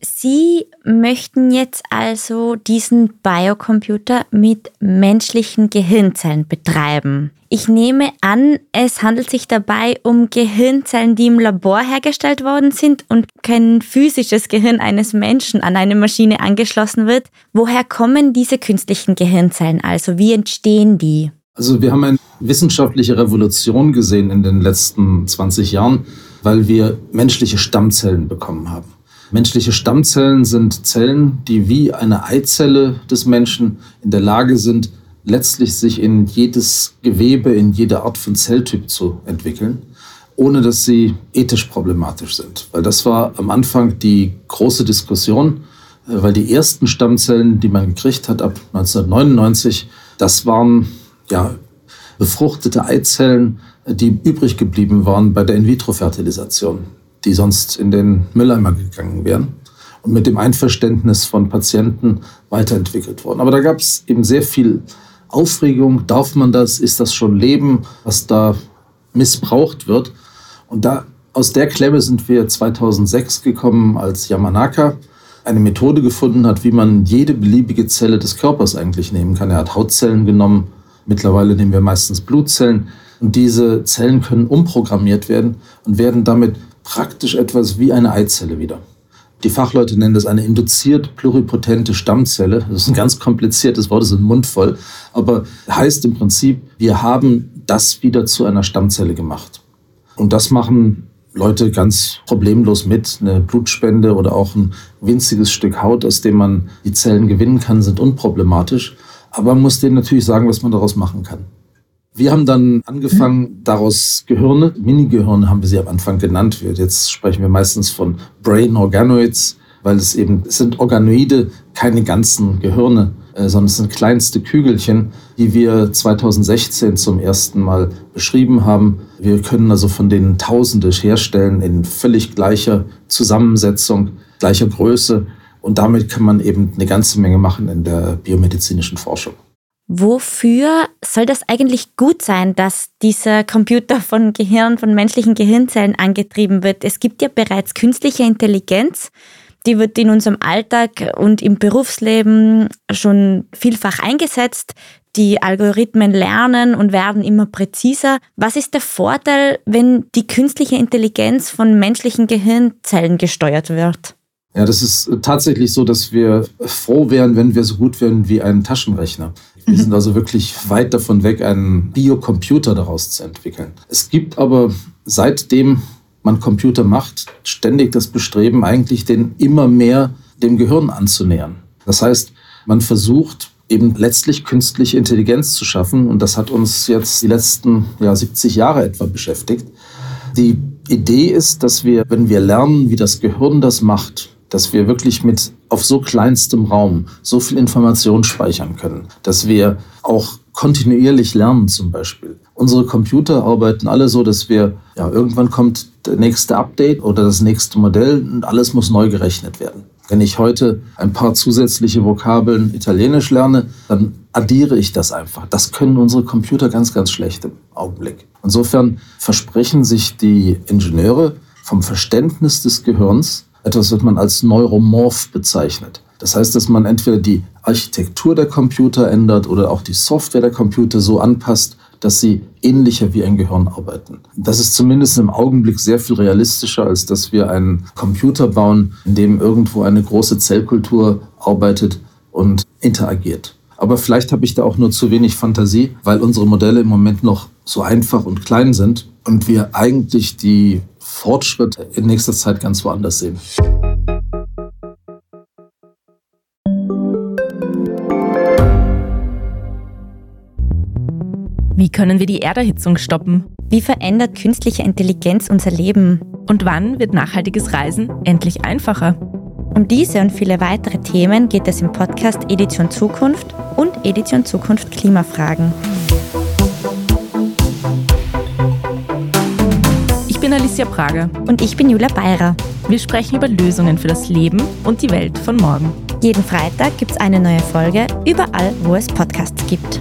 Sie möchten jetzt also diesen Biocomputer mit menschlichen Gehirnzellen betreiben. Ich nehme an, es handelt sich dabei um Gehirnzellen, die im Labor hergestellt worden sind und kein physisches Gehirn eines Menschen an eine Maschine angeschlossen wird. Woher kommen diese künstlichen Gehirnzellen also? Wie entstehen die? Also wir haben eine wissenschaftliche Revolution gesehen in den letzten 20 Jahren, weil wir menschliche Stammzellen bekommen haben. Menschliche Stammzellen sind Zellen, die wie eine Eizelle des Menschen in der Lage sind, letztlich sich in jedes Gewebe, in jede Art von Zelltyp zu entwickeln, ohne dass sie ethisch problematisch sind. Weil das war am Anfang die große Diskussion, äh, weil die ersten Stammzellen, die man gekriegt hat ab 1999, das waren ja befruchtete Eizellen, die übrig geblieben waren bei der In-vitro-Fertilisation die sonst in den Mülleimer gegangen wären und mit dem Einverständnis von Patienten weiterentwickelt worden. Aber da gab es eben sehr viel Aufregung. Darf man das? Ist das schon Leben, was da missbraucht wird? Und da, aus der Klemme sind wir 2006 gekommen, als Yamanaka eine Methode gefunden hat, wie man jede beliebige Zelle des Körpers eigentlich nehmen kann. Er hat Hautzellen genommen. Mittlerweile nehmen wir meistens Blutzellen. Und diese Zellen können umprogrammiert werden und werden damit praktisch etwas wie eine Eizelle wieder. Die Fachleute nennen das eine induziert pluripotente Stammzelle. Das ist ein ganz kompliziertes Wort, das ist ein Mund voll. Aber heißt im Prinzip, wir haben das wieder zu einer Stammzelle gemacht. Und das machen Leute ganz problemlos mit. Eine Blutspende oder auch ein winziges Stück Haut, aus dem man die Zellen gewinnen kann, sind unproblematisch. Aber man muss denen natürlich sagen, was man daraus machen kann. Wir haben dann angefangen, daraus Gehirne, Mini-Gehirne haben wir sie am Anfang genannt. Jetzt sprechen wir meistens von Brain Organoids, weil es eben es sind Organoide, keine ganzen Gehirne, äh, sondern es sind kleinste Kügelchen, die wir 2016 zum ersten Mal beschrieben haben. Wir können also von denen Tausende herstellen in völlig gleicher Zusammensetzung, gleicher Größe. Und damit kann man eben eine ganze Menge machen in der biomedizinischen Forschung. Wofür soll das eigentlich gut sein, dass dieser Computer von Gehirn, von menschlichen Gehirnzellen angetrieben wird? Es gibt ja bereits künstliche Intelligenz, die wird in unserem Alltag und im Berufsleben schon vielfach eingesetzt. Die Algorithmen lernen und werden immer präziser. Was ist der Vorteil, wenn die künstliche Intelligenz von menschlichen Gehirnzellen gesteuert wird? Ja, das ist tatsächlich so, dass wir froh wären, wenn wir so gut wären wie ein Taschenrechner. Wir sind also wirklich weit davon weg, einen Biocomputer daraus zu entwickeln. Es gibt aber seitdem man Computer macht, ständig das Bestreben, eigentlich den immer mehr dem Gehirn anzunähern. Das heißt, man versucht eben letztlich künstliche Intelligenz zu schaffen und das hat uns jetzt die letzten ja, 70 Jahre etwa beschäftigt. Die Idee ist, dass wir, wenn wir lernen, wie das Gehirn das macht, dass wir wirklich mit auf so kleinstem Raum so viel Information speichern können, dass wir auch kontinuierlich lernen zum Beispiel. Unsere Computer arbeiten alle so, dass wir, ja, irgendwann kommt der nächste Update oder das nächste Modell und alles muss neu gerechnet werden. Wenn ich heute ein paar zusätzliche Vokabeln Italienisch lerne, dann addiere ich das einfach. Das können unsere Computer ganz, ganz schlecht im Augenblick. Insofern versprechen sich die Ingenieure vom Verständnis des Gehirns etwas, was man als Neuromorph bezeichnet. Das heißt, dass man entweder die Architektur der Computer ändert oder auch die Software der Computer so anpasst, dass sie ähnlicher wie ein Gehirn arbeiten. Das ist zumindest im Augenblick sehr viel realistischer, als dass wir einen Computer bauen, in dem irgendwo eine große Zellkultur arbeitet und interagiert. Aber vielleicht habe ich da auch nur zu wenig Fantasie, weil unsere Modelle im Moment noch so einfach und klein sind und wir eigentlich die Fortschritt in nächster Zeit ganz woanders sehen. Wie können wir die Erderhitzung stoppen? Wie verändert künstliche Intelligenz unser Leben? Und wann wird nachhaltiges Reisen endlich einfacher? Um diese und viele weitere Themen geht es im Podcast Edition Zukunft und Edition Zukunft Klimafragen. Alicia Prager. Und ich bin Julia Beirer. Wir sprechen über Lösungen für das Leben und die Welt von morgen. Jeden Freitag gibt es eine neue Folge, überall, wo es Podcasts gibt.